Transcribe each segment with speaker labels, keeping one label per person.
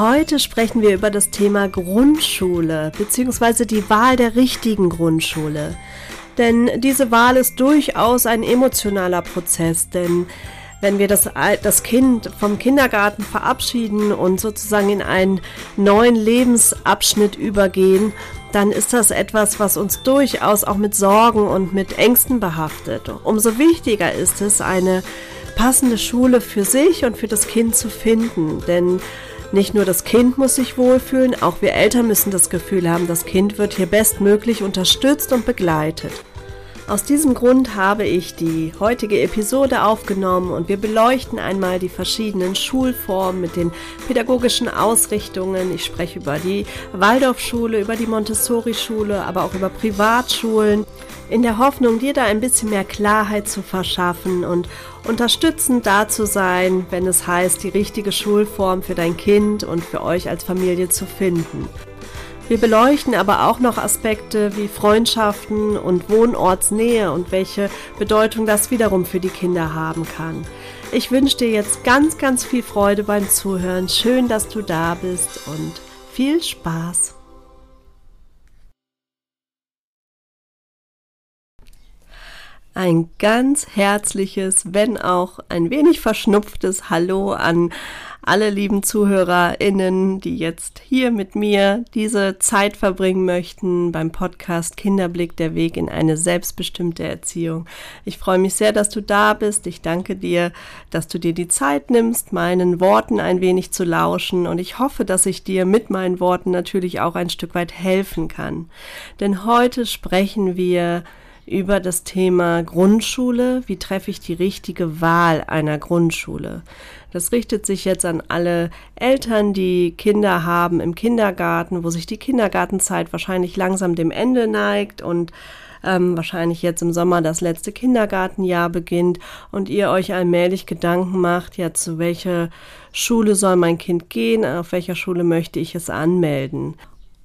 Speaker 1: Heute sprechen wir über das Thema Grundschule bzw. die Wahl der richtigen Grundschule. Denn diese Wahl ist durchaus ein emotionaler Prozess, denn wenn wir das, das Kind vom Kindergarten verabschieden und sozusagen in einen neuen Lebensabschnitt übergehen, dann ist das etwas, was uns durchaus auch mit Sorgen und mit Ängsten behaftet. Umso wichtiger ist es, eine passende Schule für sich und für das Kind zu finden, denn nicht nur das Kind muss sich wohlfühlen, auch wir Eltern müssen das Gefühl haben, das Kind wird hier bestmöglich unterstützt und begleitet. Aus diesem Grund habe ich die heutige Episode aufgenommen und wir beleuchten einmal die verschiedenen Schulformen mit den pädagogischen Ausrichtungen. Ich spreche über die Waldorfschule, über die Montessori-Schule, aber auch über Privatschulen, in der Hoffnung, dir da ein bisschen mehr Klarheit zu verschaffen und unterstützend da zu sein, wenn es heißt, die richtige Schulform für dein Kind und für euch als Familie zu finden. Wir beleuchten aber auch noch Aspekte wie Freundschaften und Wohnortsnähe und welche Bedeutung das wiederum für die Kinder haben kann. Ich wünsche dir jetzt ganz, ganz viel Freude beim Zuhören. Schön, dass du da bist und viel Spaß. Ein ganz herzliches, wenn auch ein wenig verschnupftes Hallo an alle lieben ZuhörerInnen, die jetzt hier mit mir diese Zeit verbringen möchten beim Podcast Kinderblick, der Weg in eine selbstbestimmte Erziehung. Ich freue mich sehr, dass du da bist. Ich danke dir, dass du dir die Zeit nimmst, meinen Worten ein wenig zu lauschen und ich hoffe, dass ich dir mit meinen Worten natürlich auch ein Stück weit helfen kann. Denn heute sprechen wir über das Thema Grundschule. Wie treffe ich die richtige Wahl einer Grundschule? Das richtet sich jetzt an alle Eltern, die Kinder haben im Kindergarten, wo sich die Kindergartenzeit wahrscheinlich langsam dem Ende neigt und ähm, wahrscheinlich jetzt im Sommer das letzte Kindergartenjahr beginnt und ihr euch allmählich Gedanken macht, ja, zu welcher Schule soll mein Kind gehen, auf welcher Schule möchte ich es anmelden.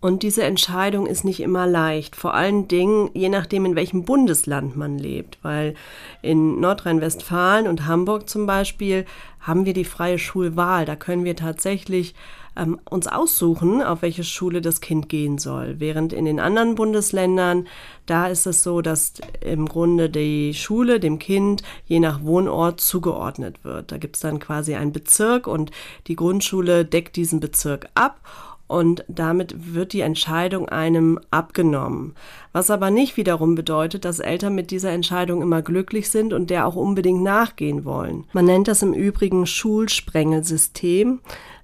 Speaker 1: Und diese Entscheidung ist nicht immer leicht, vor allen Dingen je nachdem, in welchem Bundesland man lebt, weil in Nordrhein-Westfalen und Hamburg zum Beispiel haben wir die freie Schulwahl. Da können wir tatsächlich ähm, uns aussuchen, auf welche Schule das Kind gehen soll. Während in den anderen Bundesländern, da ist es so, dass im Grunde die Schule dem Kind je nach Wohnort zugeordnet wird. Da gibt es dann quasi einen Bezirk und die Grundschule deckt diesen Bezirk ab und damit wird die Entscheidung einem abgenommen. Was aber nicht wiederum bedeutet, dass Eltern mit dieser Entscheidung immer glücklich sind und der auch unbedingt nachgehen wollen. Man nennt das im Übrigen Schulsprengelsystem.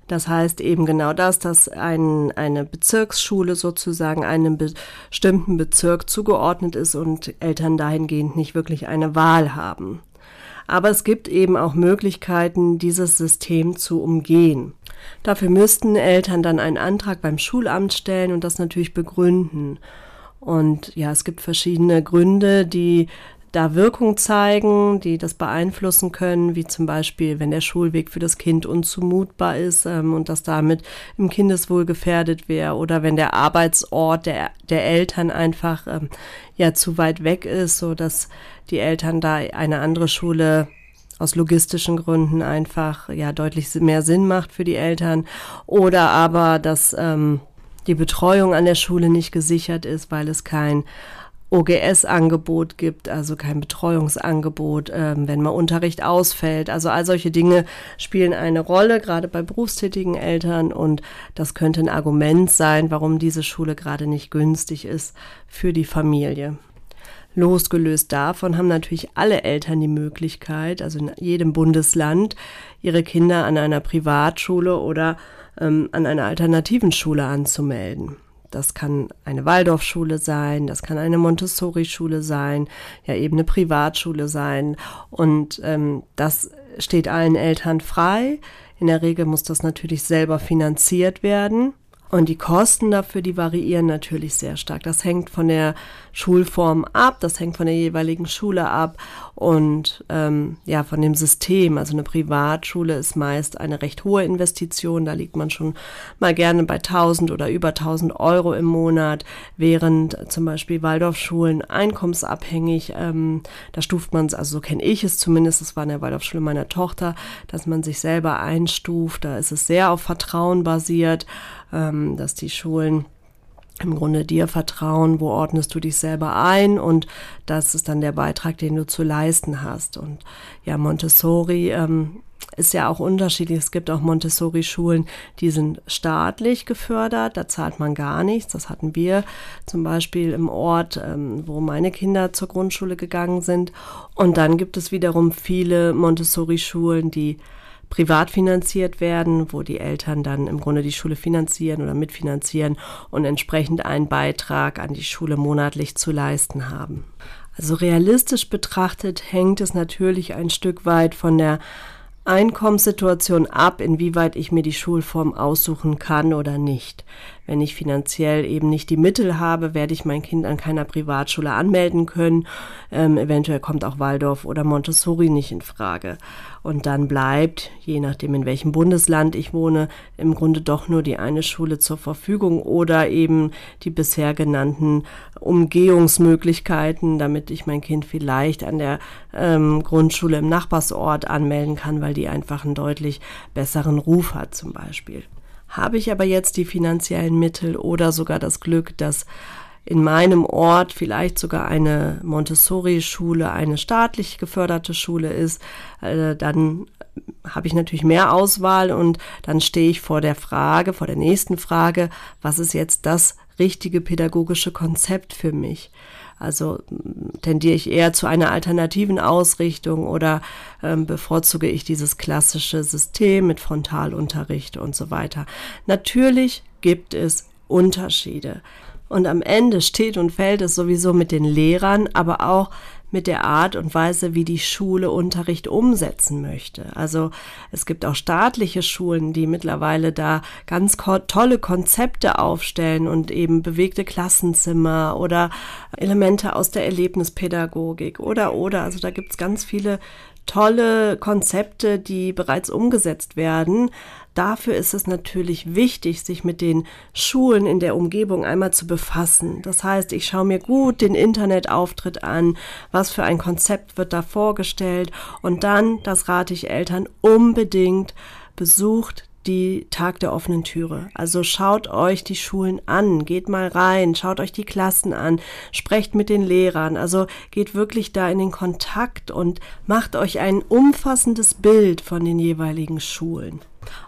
Speaker 1: Das heißt eben genau das, dass ein, eine Bezirksschule sozusagen einem bestimmten Bezirk zugeordnet ist und Eltern dahingehend nicht wirklich eine Wahl haben. Aber es gibt eben auch Möglichkeiten, dieses System zu umgehen. Dafür müssten Eltern dann einen Antrag beim Schulamt stellen und das natürlich begründen. Und ja, es gibt verschiedene Gründe, die da Wirkung zeigen, die das beeinflussen können, wie zum Beispiel, wenn der Schulweg für das Kind unzumutbar ist ähm, und das damit im Kindeswohl gefährdet wäre, oder wenn der Arbeitsort der, der Eltern einfach ähm, ja zu weit weg ist, so dass die Eltern da eine andere Schule aus logistischen Gründen einfach ja deutlich mehr Sinn macht für die Eltern oder aber dass ähm, die Betreuung an der Schule nicht gesichert ist, weil es kein OGS-Angebot gibt, also kein Betreuungsangebot, ähm, wenn mal Unterricht ausfällt. Also all solche Dinge spielen eine Rolle, gerade bei berufstätigen Eltern. Und das könnte ein Argument sein, warum diese Schule gerade nicht günstig ist für die Familie. Losgelöst davon haben natürlich alle Eltern die Möglichkeit, also in jedem Bundesland, ihre Kinder an einer Privatschule oder ähm, an einer alternativen Schule anzumelden. Das kann eine Waldorfschule sein, das kann eine Montessori-Schule sein, ja eben eine Privatschule sein. Und ähm, das steht allen Eltern frei. In der Regel muss das natürlich selber finanziert werden Und die Kosten dafür, die variieren natürlich sehr stark. Das hängt von der Schulform ab, das hängt von der jeweiligen Schule ab und ähm, ja, von dem System. Also eine Privatschule ist meist eine recht hohe Investition. Da liegt man schon mal gerne bei 1000 oder über 1000 Euro im Monat, während zum Beispiel Waldorfschulen einkommensabhängig, ähm, da stuft man es, also so kenne ich es zumindest, das war in der Waldorfschule meiner Tochter, dass man sich selber einstuft. Da ist es sehr auf Vertrauen basiert ähm, dass die Schulen im Grunde dir vertrauen, wo ordnest du dich selber ein und das ist dann der Beitrag, den du zu leisten hast. Und ja, Montessori ähm, ist ja auch unterschiedlich. Es gibt auch Montessori-Schulen, die sind staatlich gefördert, da zahlt man gar nichts. Das hatten wir zum Beispiel im Ort, ähm, wo meine Kinder zur Grundschule gegangen sind. Und dann gibt es wiederum viele Montessori-Schulen, die privat finanziert werden, wo die Eltern dann im Grunde die Schule finanzieren oder mitfinanzieren und entsprechend einen Beitrag an die Schule monatlich zu leisten haben. Also realistisch betrachtet hängt es natürlich ein Stück weit von der Einkommenssituation ab, inwieweit ich mir die Schulform aussuchen kann oder nicht. Wenn ich finanziell eben nicht die Mittel habe, werde ich mein Kind an keiner Privatschule anmelden können. Ähm, eventuell kommt auch Waldorf oder Montessori nicht in Frage. Und dann bleibt, je nachdem in welchem Bundesland ich wohne, im Grunde doch nur die eine Schule zur Verfügung oder eben die bisher genannten Umgehungsmöglichkeiten, damit ich mein Kind vielleicht an der ähm, Grundschule im Nachbarsort anmelden kann, weil die einfach einen deutlich besseren Ruf hat zum Beispiel. Habe ich aber jetzt die finanziellen Mittel oder sogar das Glück, dass in meinem Ort vielleicht sogar eine Montessori-Schule, eine staatlich geförderte Schule ist, äh, dann habe ich natürlich mehr Auswahl und dann stehe ich vor der Frage, vor der nächsten Frage, was ist jetzt das richtige pädagogische Konzept für mich? Also tendiere ich eher zu einer alternativen Ausrichtung oder ähm, bevorzuge ich dieses klassische System mit Frontalunterricht und so weiter. Natürlich gibt es Unterschiede. Und am Ende steht und fällt es sowieso mit den Lehrern, aber auch mit der Art und Weise, wie die Schule Unterricht umsetzen möchte. Also es gibt auch staatliche Schulen, die mittlerweile da ganz tolle Konzepte aufstellen und eben bewegte Klassenzimmer oder Elemente aus der Erlebnispädagogik oder oder. Also da gibt's ganz viele tolle Konzepte, die bereits umgesetzt werden. Dafür ist es natürlich wichtig, sich mit den Schulen in der Umgebung einmal zu befassen. Das heißt, ich schaue mir gut den Internetauftritt an, was für ein Konzept wird da vorgestellt und dann, das rate ich Eltern unbedingt, besucht die Tag der offenen Türe. Also schaut euch die Schulen an, geht mal rein, schaut euch die Klassen an, sprecht mit den Lehrern, also geht wirklich da in den Kontakt und macht euch ein umfassendes Bild von den jeweiligen Schulen.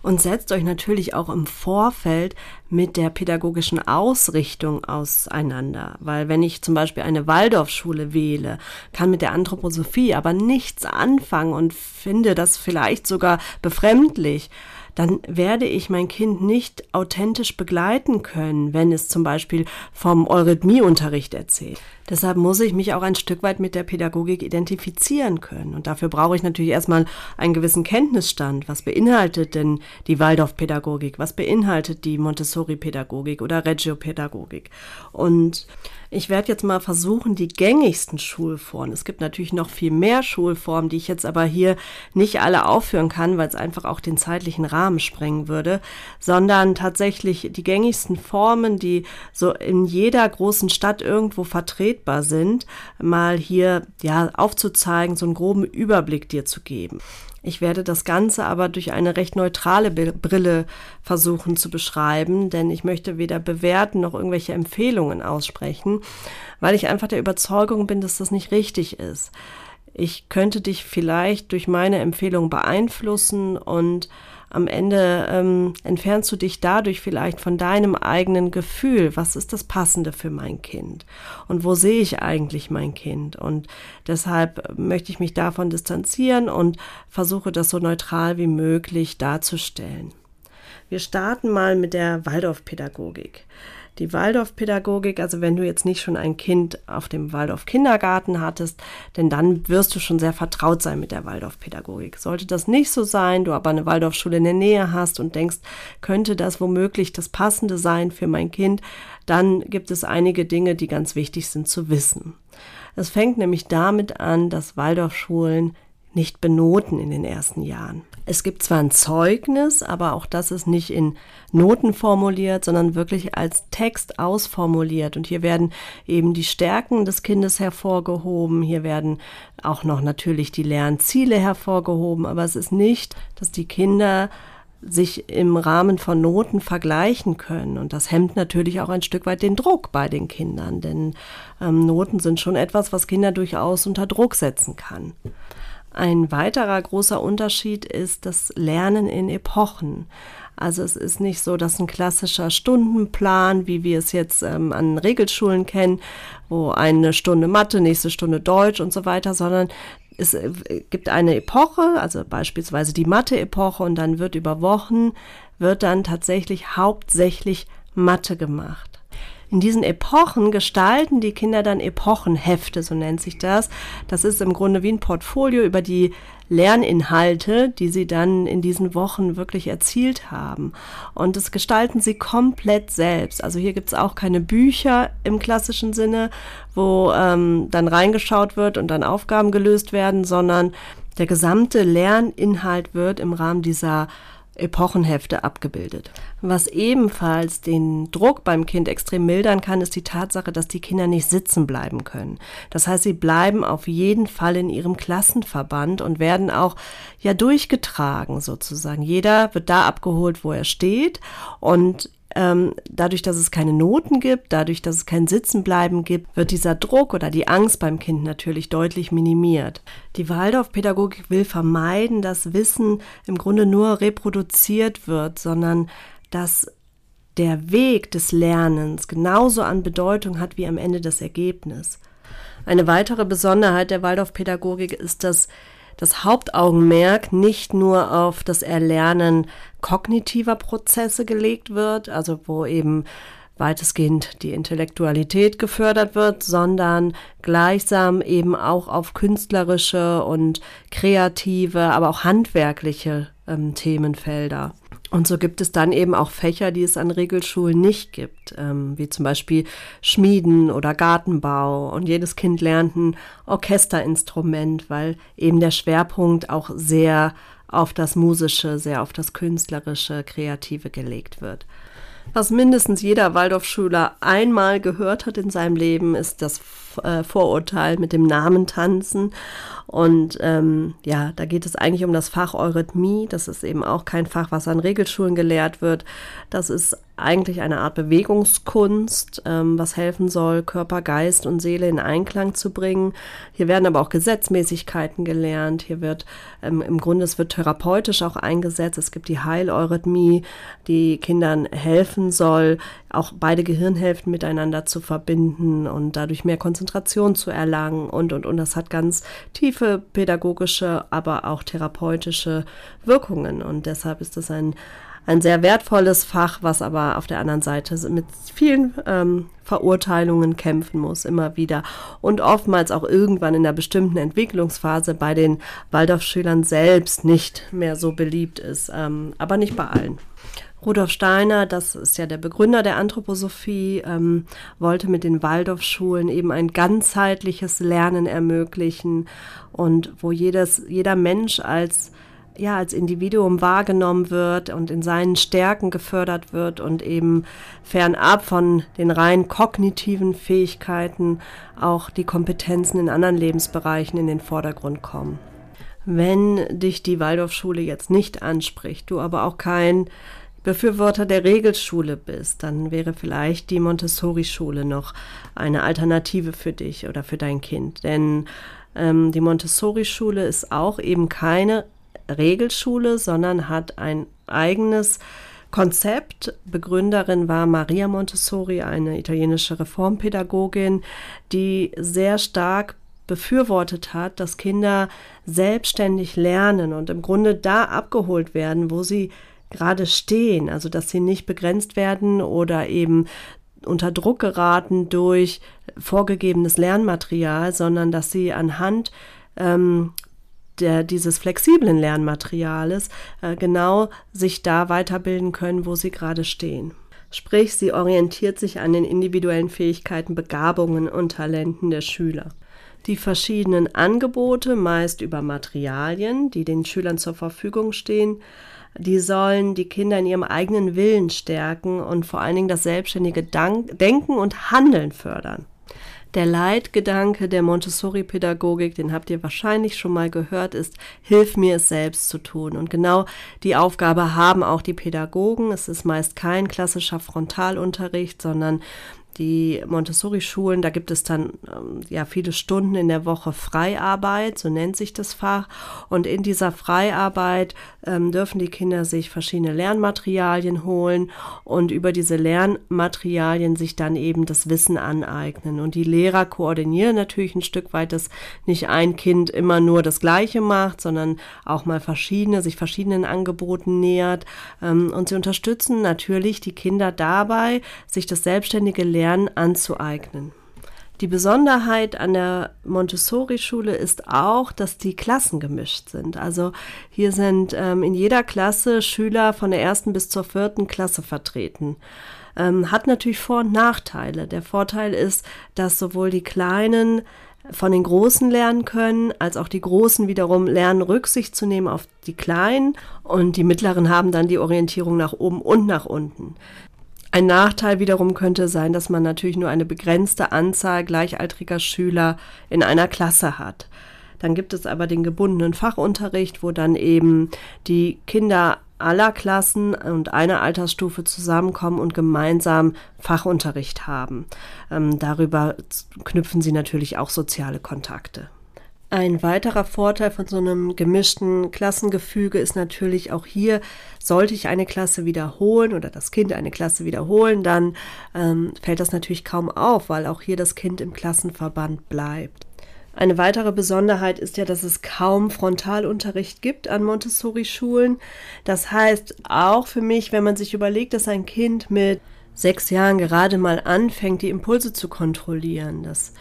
Speaker 1: Und setzt euch natürlich auch im Vorfeld mit der pädagogischen Ausrichtung auseinander. Weil wenn ich zum Beispiel eine Waldorfschule wähle, kann mit der Anthroposophie aber nichts anfangen und finde das vielleicht sogar befremdlich dann werde ich mein Kind nicht authentisch begleiten können, wenn es zum Beispiel vom Eurythmieunterricht erzählt. Deshalb muss ich mich auch ein Stück weit mit der Pädagogik identifizieren können. Und dafür brauche ich natürlich erstmal einen gewissen Kenntnisstand. Was beinhaltet denn die Waldorfpädagogik? Was beinhaltet die Montessori-Pädagogik oder Reggio-Pädagogik? Und ich werde jetzt mal versuchen, die gängigsten Schulformen. Es gibt natürlich noch viel mehr Schulformen, die ich jetzt aber hier nicht alle aufführen kann, weil es einfach auch den zeitlichen Rahmen sprengen würde, sondern tatsächlich die gängigsten Formen, die so in jeder großen Stadt irgendwo vertretbar sind, mal hier ja aufzuzeigen, so einen groben Überblick dir zu geben. Ich werde das Ganze aber durch eine recht neutrale Brille versuchen zu beschreiben, denn ich möchte weder bewerten noch irgendwelche Empfehlungen aussprechen, weil ich einfach der Überzeugung bin, dass das nicht richtig ist. Ich könnte dich vielleicht durch meine Empfehlung beeinflussen und am Ende ähm, entfernst du dich dadurch vielleicht von deinem eigenen Gefühl. Was ist das Passende für mein Kind? Und wo sehe ich eigentlich mein Kind? Und deshalb möchte ich mich davon distanzieren und versuche das so neutral wie möglich darzustellen. Wir starten mal mit der Waldorfpädagogik. Die Waldorfpädagogik, also wenn du jetzt nicht schon ein Kind auf dem Waldorf Kindergarten hattest, denn dann wirst du schon sehr vertraut sein mit der Waldorfpädagogik. Sollte das nicht so sein, du aber eine Waldorfschule in der Nähe hast und denkst, könnte das womöglich das Passende sein für mein Kind, dann gibt es einige Dinge, die ganz wichtig sind zu wissen. Es fängt nämlich damit an, dass Waldorfschulen nicht benoten in den ersten Jahren. Es gibt zwar ein Zeugnis, aber auch das ist nicht in Noten formuliert, sondern wirklich als Text ausformuliert. Und hier werden eben die Stärken des Kindes hervorgehoben. Hier werden auch noch natürlich die Lernziele hervorgehoben. Aber es ist nicht, dass die Kinder sich im Rahmen von Noten vergleichen können. Und das hemmt natürlich auch ein Stück weit den Druck bei den Kindern, denn ähm, Noten sind schon etwas, was Kinder durchaus unter Druck setzen kann. Ein weiterer großer Unterschied ist das Lernen in Epochen. Also es ist nicht so, dass ein klassischer Stundenplan, wie wir es jetzt ähm, an Regelschulen kennen, wo eine Stunde Mathe, nächste Stunde Deutsch und so weiter, sondern es äh, gibt eine Epoche, also beispielsweise die Mathe-Epoche und dann wird über Wochen, wird dann tatsächlich hauptsächlich Mathe gemacht. In diesen Epochen gestalten die Kinder dann Epochenhefte, so nennt sich das. Das ist im Grunde wie ein Portfolio über die Lerninhalte, die sie dann in diesen Wochen wirklich erzielt haben. Und das gestalten sie komplett selbst. Also hier gibt es auch keine Bücher im klassischen Sinne, wo ähm, dann reingeschaut wird und dann Aufgaben gelöst werden, sondern der gesamte Lerninhalt wird im Rahmen dieser Epochenhefte abgebildet. Was ebenfalls den Druck beim Kind extrem mildern kann, ist die Tatsache, dass die Kinder nicht sitzen bleiben können. Das heißt, sie bleiben auf jeden Fall in ihrem Klassenverband und werden auch ja durchgetragen sozusagen. Jeder wird da abgeholt, wo er steht und ähm, dadurch, dass es keine Noten gibt, dadurch, dass es kein Sitzenbleiben gibt, wird dieser Druck oder die Angst beim Kind natürlich deutlich minimiert. Die Waldorfpädagogik will vermeiden, dass Wissen im Grunde nur reproduziert wird, sondern dass der Weg des Lernens genauso an Bedeutung hat wie am Ende das Ergebnis. Eine weitere Besonderheit der Waldorfpädagogik ist, dass das Hauptaugenmerk nicht nur auf das Erlernen kognitiver Prozesse gelegt wird, also wo eben weitestgehend die Intellektualität gefördert wird, sondern gleichsam eben auch auf künstlerische und kreative, aber auch handwerkliche ähm, Themenfelder. Und so gibt es dann eben auch Fächer, die es an Regelschulen nicht gibt, ähm, wie zum Beispiel Schmieden oder Gartenbau. Und jedes Kind lernt ein Orchesterinstrument, weil eben der Schwerpunkt auch sehr auf das Musische, sehr auf das Künstlerische, Kreative gelegt wird. Was mindestens jeder Waldorfschüler einmal gehört hat in seinem Leben, ist das äh, Vorurteil mit dem Namen tanzen. Und ähm, ja, da geht es eigentlich um das Fach Eurythmie. Das ist eben auch kein Fach, was an Regelschulen gelehrt wird. Das ist eigentlich eine Art Bewegungskunst, ähm, was helfen soll, Körper, Geist und Seele in Einklang zu bringen. Hier werden aber auch Gesetzmäßigkeiten gelernt. Hier wird ähm, im Grunde, es wird therapeutisch auch eingesetzt. Es gibt die Heileurythmie, die Kindern helfen soll, auch beide Gehirnhälften miteinander zu verbinden und dadurch mehr Konzentration zu erlangen und, und, und. Das hat ganz tiefe pädagogische, aber auch therapeutische Wirkungen. Und deshalb ist es ein ein sehr wertvolles Fach, was aber auf der anderen Seite mit vielen ähm, Verurteilungen kämpfen muss, immer wieder. Und oftmals auch irgendwann in einer bestimmten Entwicklungsphase bei den Waldorfschülern selbst nicht mehr so beliebt ist, ähm, aber nicht bei allen. Rudolf Steiner, das ist ja der Begründer der Anthroposophie, ähm, wollte mit den Waldorfschulen eben ein ganzheitliches Lernen ermöglichen und wo jedes, jeder Mensch als ja, als Individuum wahrgenommen wird und in seinen Stärken gefördert wird und eben fernab von den rein kognitiven Fähigkeiten auch die Kompetenzen in anderen Lebensbereichen in den Vordergrund kommen. Wenn dich die Waldorfschule jetzt nicht anspricht, du aber auch kein Befürworter der Regelschule bist, dann wäre vielleicht die Montessori-Schule noch eine Alternative für dich oder für dein Kind. Denn ähm, die Montessori-Schule ist auch eben keine Regelschule, sondern hat ein eigenes Konzept. Begründerin war Maria Montessori, eine italienische Reformpädagogin, die sehr stark befürwortet hat, dass Kinder selbstständig lernen und im Grunde da abgeholt werden, wo sie gerade stehen, also dass sie nicht begrenzt werden oder eben unter Druck geraten durch vorgegebenes Lernmaterial, sondern dass sie anhand ähm, der, dieses flexiblen Lernmateriales äh, genau sich da weiterbilden können, wo sie gerade stehen. Sprich, sie orientiert sich an den individuellen Fähigkeiten, Begabungen und Talenten der Schüler. Die verschiedenen Angebote, meist über Materialien, die den Schülern zur Verfügung stehen, die sollen die Kinder in ihrem eigenen Willen stärken und vor allen Dingen das selbstständige Denken und Handeln fördern. Der Leitgedanke der Montessori-Pädagogik, den habt ihr wahrscheinlich schon mal gehört, ist, hilf mir es selbst zu tun. Und genau die Aufgabe haben auch die Pädagogen. Es ist meist kein klassischer Frontalunterricht, sondern die Montessori-Schulen, da gibt es dann ähm, ja viele Stunden in der Woche Freiarbeit, so nennt sich das Fach. Und in dieser Freiarbeit ähm, dürfen die Kinder sich verschiedene Lernmaterialien holen und über diese Lernmaterialien sich dann eben das Wissen aneignen. Und die Lehrer koordinieren natürlich ein Stück weit, dass nicht ein Kind immer nur das Gleiche macht, sondern auch mal verschiedene, sich verschiedenen Angeboten nähert. Ähm, und sie unterstützen natürlich die Kinder dabei, sich das selbstständige Lernen Lernen anzueignen. Die Besonderheit an der Montessori-Schule ist auch, dass die Klassen gemischt sind. Also hier sind ähm, in jeder Klasse Schüler von der ersten bis zur vierten Klasse vertreten. Ähm, hat natürlich Vor- und Nachteile. Der Vorteil ist, dass sowohl die Kleinen von den Großen lernen können, als auch die Großen wiederum lernen, Rücksicht zu nehmen auf die Kleinen und die Mittleren haben dann die Orientierung nach oben und nach unten. Ein Nachteil wiederum könnte sein, dass man natürlich nur eine begrenzte Anzahl gleichaltriger Schüler in einer Klasse hat. Dann gibt es aber den gebundenen Fachunterricht, wo dann eben die Kinder aller Klassen und einer Altersstufe zusammenkommen und gemeinsam Fachunterricht haben. Ähm, darüber knüpfen sie natürlich auch soziale Kontakte. Ein weiterer Vorteil von so einem gemischten Klassengefüge ist natürlich auch hier, sollte ich eine Klasse wiederholen oder das Kind eine Klasse wiederholen, dann ähm, fällt das natürlich kaum auf, weil auch hier das Kind im Klassenverband bleibt. Eine weitere Besonderheit ist ja, dass es kaum Frontalunterricht gibt an Montessori-Schulen. Das heißt auch für mich, wenn man sich überlegt, dass ein Kind mit sechs Jahren gerade mal anfängt, die Impulse zu kontrollieren, dass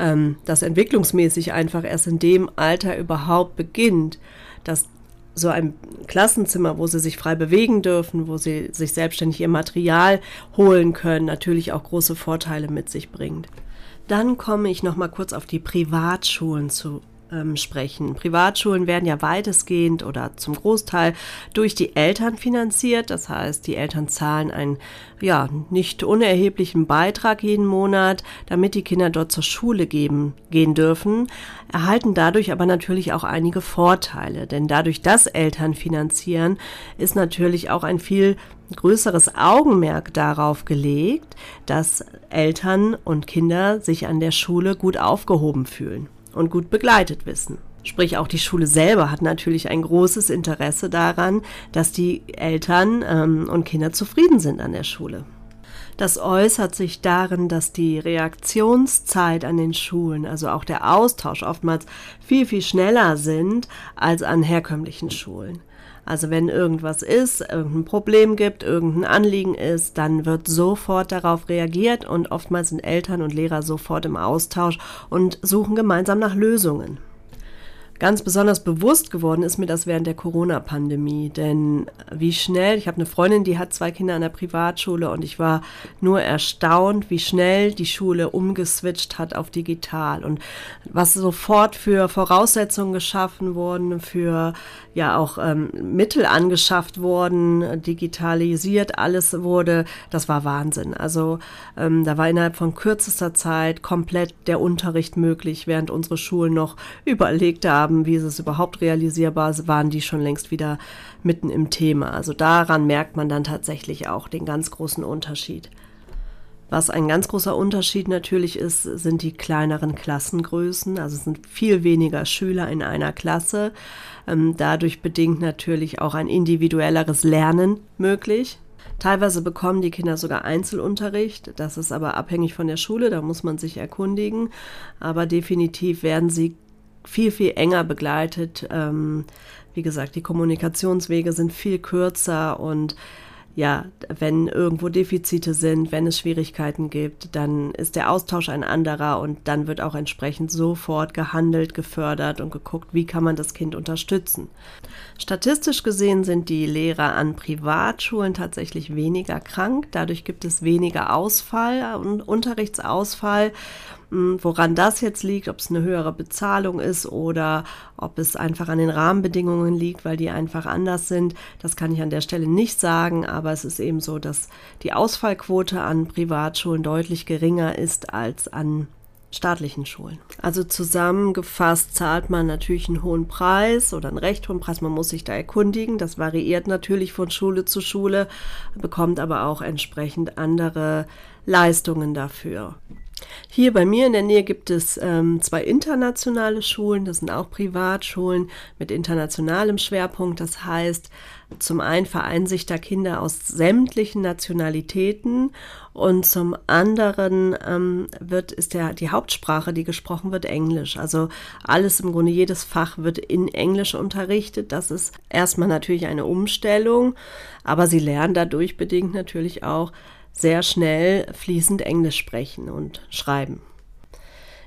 Speaker 1: ähm, das entwicklungsmäßig einfach erst in dem Alter überhaupt beginnt, dass so ein Klassenzimmer, wo sie sich frei bewegen dürfen, wo sie sich selbstständig ihr Material holen können, natürlich auch große Vorteile mit sich bringt. Dann komme ich noch mal kurz auf die Privatschulen zu ähm, sprechen. Privatschulen werden ja weitestgehend oder zum Großteil durch die Eltern finanziert. Das heißt, die Eltern zahlen einen ja nicht unerheblichen Beitrag jeden Monat, damit die Kinder dort zur Schule geben, gehen dürfen, erhalten dadurch aber natürlich auch einige Vorteile. Denn dadurch, dass Eltern finanzieren, ist natürlich auch ein viel größeres Augenmerk darauf gelegt, dass Eltern und Kinder sich an der Schule gut aufgehoben fühlen und gut begleitet wissen. Sprich, auch die Schule selber hat natürlich ein großes Interesse daran, dass die Eltern ähm, und Kinder zufrieden sind an der Schule. Das äußert sich darin, dass die Reaktionszeit an den Schulen, also auch der Austausch oftmals viel, viel schneller sind als an herkömmlichen Schulen. Also wenn irgendwas ist, irgendein Problem gibt, irgendein Anliegen ist, dann wird sofort darauf reagiert und oftmals sind Eltern und Lehrer sofort im Austausch und suchen gemeinsam nach Lösungen. Ganz besonders bewusst geworden ist mir das während der Corona-Pandemie, denn wie schnell, ich habe eine Freundin, die hat zwei Kinder an der Privatschule und ich war nur erstaunt, wie schnell die Schule umgeswitcht hat auf digital und was sofort für Voraussetzungen geschaffen wurden, für ja auch ähm, Mittel angeschafft wurden, digitalisiert alles wurde, das war Wahnsinn. Also ähm, da war innerhalb von kürzester Zeit komplett der Unterricht möglich, während unsere Schulen noch überlegt haben, haben, wie ist es überhaupt realisierbar, waren die schon längst wieder mitten im Thema. Also daran merkt man dann tatsächlich auch den ganz großen Unterschied. Was ein ganz großer Unterschied natürlich ist, sind die kleineren Klassengrößen. Also es sind viel weniger Schüler in einer Klasse. Ähm, dadurch bedingt natürlich auch ein individuelleres Lernen möglich. Teilweise bekommen die Kinder sogar Einzelunterricht. Das ist aber abhängig von der Schule, da muss man sich erkundigen. Aber definitiv werden sie viel, viel enger begleitet. Ähm, wie gesagt, die Kommunikationswege sind viel kürzer und ja, wenn irgendwo Defizite sind, wenn es Schwierigkeiten gibt, dann ist der Austausch ein anderer und dann wird auch entsprechend sofort gehandelt, gefördert und geguckt, wie kann man das Kind unterstützen. Statistisch gesehen sind die Lehrer an Privatschulen tatsächlich weniger krank, dadurch gibt es weniger Ausfall und Unterrichtsausfall woran das jetzt liegt, ob es eine höhere Bezahlung ist oder ob es einfach an den Rahmenbedingungen liegt, weil die einfach anders sind, das kann ich an der Stelle nicht sagen, aber es ist eben so, dass die Ausfallquote an Privatschulen deutlich geringer ist als an staatlichen Schulen. Also zusammengefasst zahlt man natürlich einen hohen Preis oder einen recht hohen Preis. Man muss sich da erkundigen. Das variiert natürlich von Schule zu Schule, bekommt aber auch entsprechend andere Leistungen dafür. Hier bei mir in der Nähe gibt es ähm, zwei internationale Schulen, das sind auch Privatschulen mit internationalem Schwerpunkt. Das heißt, zum einen vereinen sich da Kinder aus sämtlichen Nationalitäten und zum anderen ähm, wird, ist der, die Hauptsprache, die gesprochen wird, Englisch. Also alles im Grunde, jedes Fach wird in Englisch unterrichtet. Das ist erstmal natürlich eine Umstellung, aber sie lernen dadurch bedingt natürlich auch sehr schnell fließend Englisch sprechen und schreiben.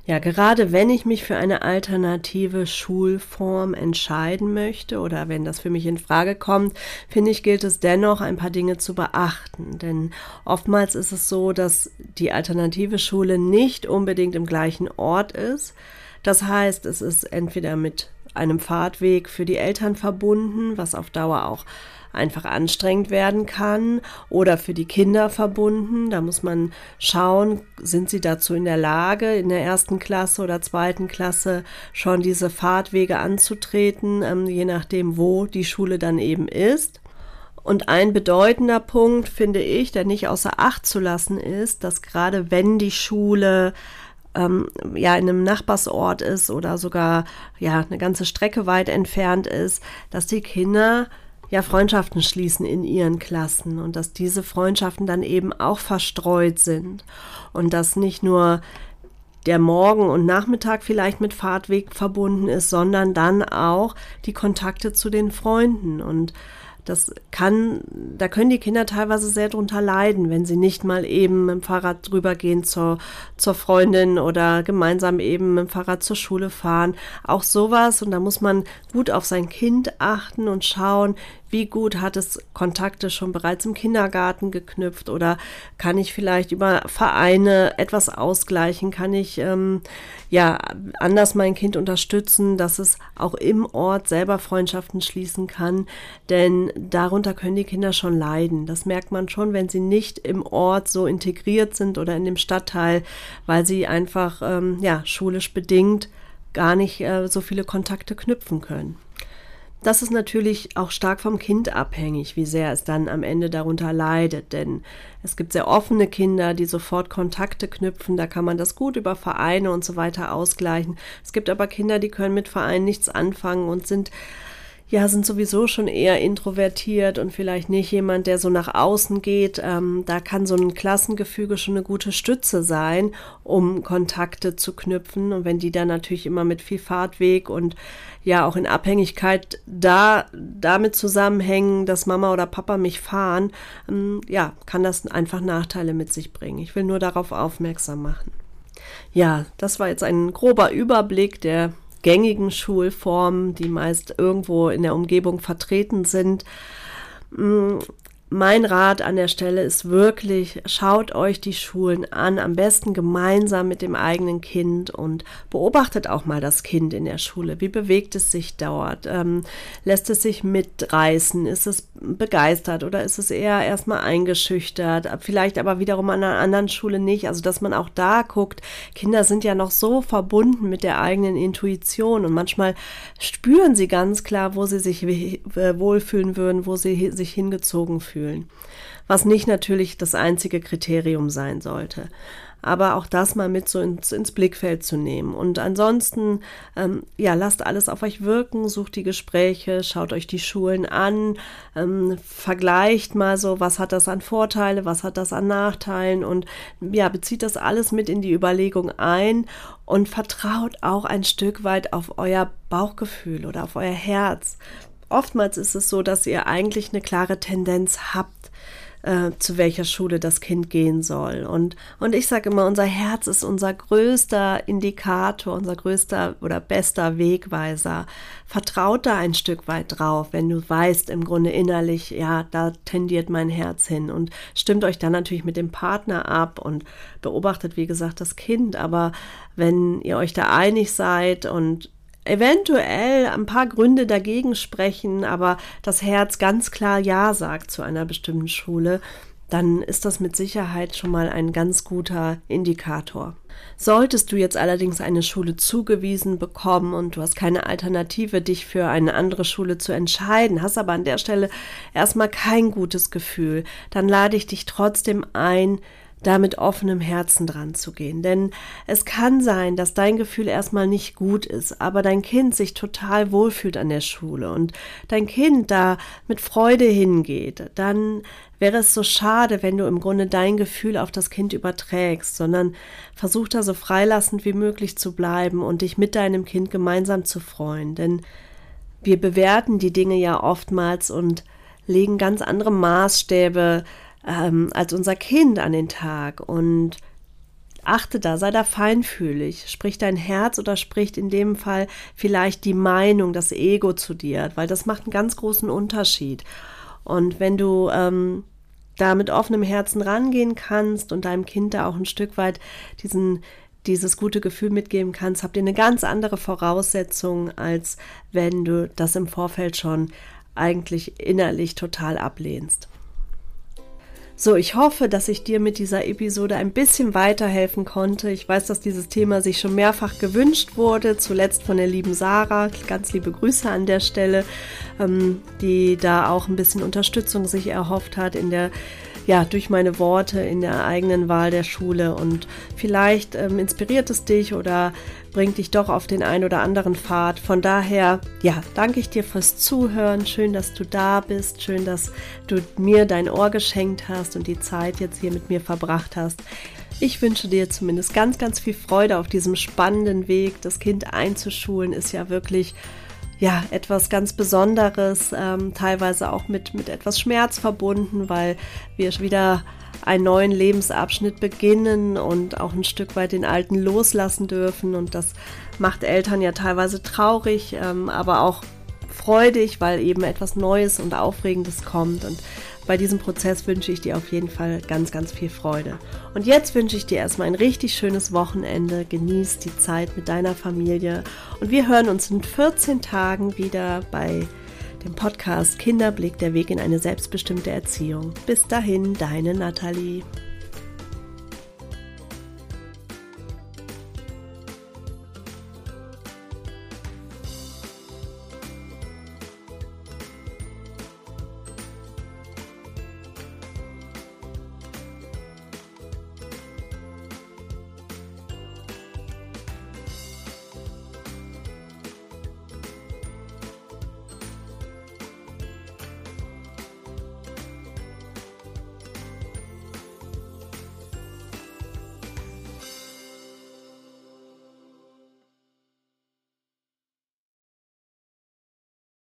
Speaker 1: Ja, gerade wenn ich mich für eine alternative Schulform entscheiden möchte oder wenn das für mich in Frage kommt, finde ich, gilt es dennoch, ein paar Dinge zu beachten. Denn oftmals ist es so, dass die alternative Schule nicht unbedingt im gleichen Ort ist. Das heißt, es ist entweder mit einem Fahrtweg für die Eltern verbunden, was auf Dauer auch einfach anstrengend werden kann oder für die Kinder verbunden. Da muss man schauen, sind sie dazu in der Lage, in der ersten Klasse oder zweiten Klasse schon diese Fahrtwege anzutreten, ähm, je nachdem, wo die Schule dann eben ist. Und ein bedeutender Punkt, finde ich, der nicht außer Acht zu lassen ist, dass gerade wenn die Schule ähm, ja in einem Nachbarsort ist oder sogar ja eine ganze Strecke weit entfernt ist, dass die Kinder ja Freundschaften schließen in ihren Klassen und dass diese Freundschaften dann eben auch verstreut sind und dass nicht nur der Morgen und Nachmittag vielleicht mit Fahrtweg verbunden ist, sondern dann auch die Kontakte zu den Freunden und das kann, da können die Kinder teilweise sehr drunter leiden, wenn sie nicht mal eben mit dem Fahrrad drüber gehen zur, zur Freundin oder gemeinsam eben mit dem Fahrrad zur Schule fahren. Auch sowas. Und da muss man gut auf sein Kind achten und schauen, wie gut hat es Kontakte schon bereits im Kindergarten geknüpft oder kann ich vielleicht über Vereine etwas ausgleichen? Kann ich ähm, ja anders mein Kind unterstützen, dass es auch im Ort selber Freundschaften schließen kann? Denn darunter können die Kinder schon leiden. Das merkt man schon, wenn sie nicht im Ort so integriert sind oder in dem Stadtteil, weil sie einfach ähm, ja schulisch bedingt gar nicht äh, so viele Kontakte knüpfen können. Das ist natürlich auch stark vom Kind abhängig, wie sehr es dann am Ende darunter leidet. Denn es gibt sehr offene Kinder, die sofort Kontakte knüpfen. Da kann man das gut über Vereine und so weiter ausgleichen. Es gibt aber Kinder, die können mit Vereinen nichts anfangen und sind ja, sind sowieso schon eher introvertiert und vielleicht nicht jemand, der so nach außen geht. Ähm, da kann so ein Klassengefüge schon eine gute Stütze sein, um Kontakte zu knüpfen. Und wenn die dann natürlich immer mit viel Fahrtweg und ja auch in Abhängigkeit da damit zusammenhängen, dass Mama oder Papa mich fahren, ähm, ja, kann das einfach Nachteile mit sich bringen. Ich will nur darauf aufmerksam machen. Ja, das war jetzt ein grober Überblick der gängigen Schulformen, die meist irgendwo in der Umgebung vertreten sind. Mein Rat an der Stelle ist wirklich, schaut euch die Schulen an, am besten gemeinsam mit dem eigenen Kind und beobachtet auch mal das Kind in der Schule. Wie bewegt es sich dort? Ähm, lässt es sich mitreißen? Ist es begeistert oder ist es eher erstmal eingeschüchtert? Vielleicht aber wiederum an einer anderen Schule nicht. Also, dass man auch da guckt, Kinder sind ja noch so verbunden mit der eigenen Intuition und manchmal spüren sie ganz klar, wo sie sich wohlfühlen würden, wo sie sich hingezogen fühlen fühlen. Was nicht natürlich das einzige Kriterium sein sollte. Aber auch das mal mit so ins, ins Blickfeld zu nehmen. Und ansonsten, ähm, ja, lasst alles auf euch wirken, sucht die Gespräche, schaut euch die Schulen an, ähm, vergleicht mal so, was hat das an Vorteile, was hat das an Nachteilen und ja, bezieht das alles mit in die Überlegung ein und vertraut auch ein Stück weit auf euer Bauchgefühl oder auf euer Herz oftmals ist es so, dass ihr eigentlich eine klare Tendenz habt, äh, zu welcher Schule das Kind gehen soll. Und, und ich sage immer, unser Herz ist unser größter Indikator, unser größter oder bester Wegweiser. Vertraut da ein Stück weit drauf, wenn du weißt im Grunde innerlich, ja, da tendiert mein Herz hin und stimmt euch dann natürlich mit dem Partner ab und beobachtet, wie gesagt, das Kind. Aber wenn ihr euch da einig seid und eventuell ein paar Gründe dagegen sprechen, aber das Herz ganz klar Ja sagt zu einer bestimmten Schule, dann ist das mit Sicherheit schon mal ein ganz guter Indikator. Solltest du jetzt allerdings eine Schule zugewiesen bekommen und du hast keine Alternative, dich für eine andere Schule zu entscheiden, hast aber an der Stelle erstmal kein gutes Gefühl, dann lade ich dich trotzdem ein, da mit offenem Herzen dran zu gehen. Denn es kann sein, dass dein Gefühl erstmal nicht gut ist, aber dein Kind sich total wohlfühlt an der Schule und dein Kind da mit Freude hingeht, dann wäre es so schade, wenn du im Grunde dein Gefühl auf das Kind überträgst, sondern versuch da so freilassend wie möglich zu bleiben und dich mit deinem Kind gemeinsam zu freuen. Denn wir bewerten die Dinge ja oftmals und legen ganz andere Maßstäbe ähm, als unser Kind an den Tag und achte da, sei da feinfühlig. Spricht dein Herz oder spricht in dem Fall vielleicht die Meinung, das Ego zu dir, weil das macht einen ganz großen Unterschied. Und wenn du ähm, da mit offenem Herzen rangehen kannst und deinem Kind da auch ein Stück weit diesen dieses gute Gefühl mitgeben kannst, habt ihr eine ganz andere Voraussetzung, als wenn du das im Vorfeld schon eigentlich innerlich total ablehnst. So, ich hoffe, dass ich dir mit dieser Episode ein bisschen weiterhelfen konnte. Ich weiß, dass dieses Thema sich schon mehrfach gewünscht wurde, zuletzt von der lieben Sarah. Ganz liebe Grüße an der Stelle, ähm, die da auch ein bisschen Unterstützung sich erhofft hat in der ja, durch meine Worte in der eigenen Wahl der Schule. Und vielleicht ähm, inspiriert es dich oder bringt dich doch auf den ein oder anderen Pfad. Von daher, ja, danke ich dir fürs Zuhören. Schön, dass du da bist. Schön, dass du mir dein Ohr geschenkt hast und die Zeit jetzt hier mit mir verbracht hast. Ich wünsche dir zumindest ganz, ganz viel Freude auf diesem spannenden Weg. Das Kind einzuschulen ist ja wirklich ja, etwas ganz Besonderes, ähm, teilweise auch mit, mit etwas Schmerz verbunden, weil wir wieder einen neuen Lebensabschnitt beginnen und auch ein Stück weit den alten loslassen dürfen. Und das macht Eltern ja teilweise traurig, ähm, aber auch freudig, weil eben etwas Neues und Aufregendes kommt. Und bei diesem Prozess wünsche ich dir auf jeden Fall ganz, ganz viel Freude. Und jetzt wünsche ich dir erstmal ein richtig schönes Wochenende. Genieß die Zeit mit deiner Familie. Und wir hören uns in 14 Tagen wieder bei dem Podcast Kinderblick, der Weg in eine selbstbestimmte Erziehung. Bis dahin, deine Nathalie.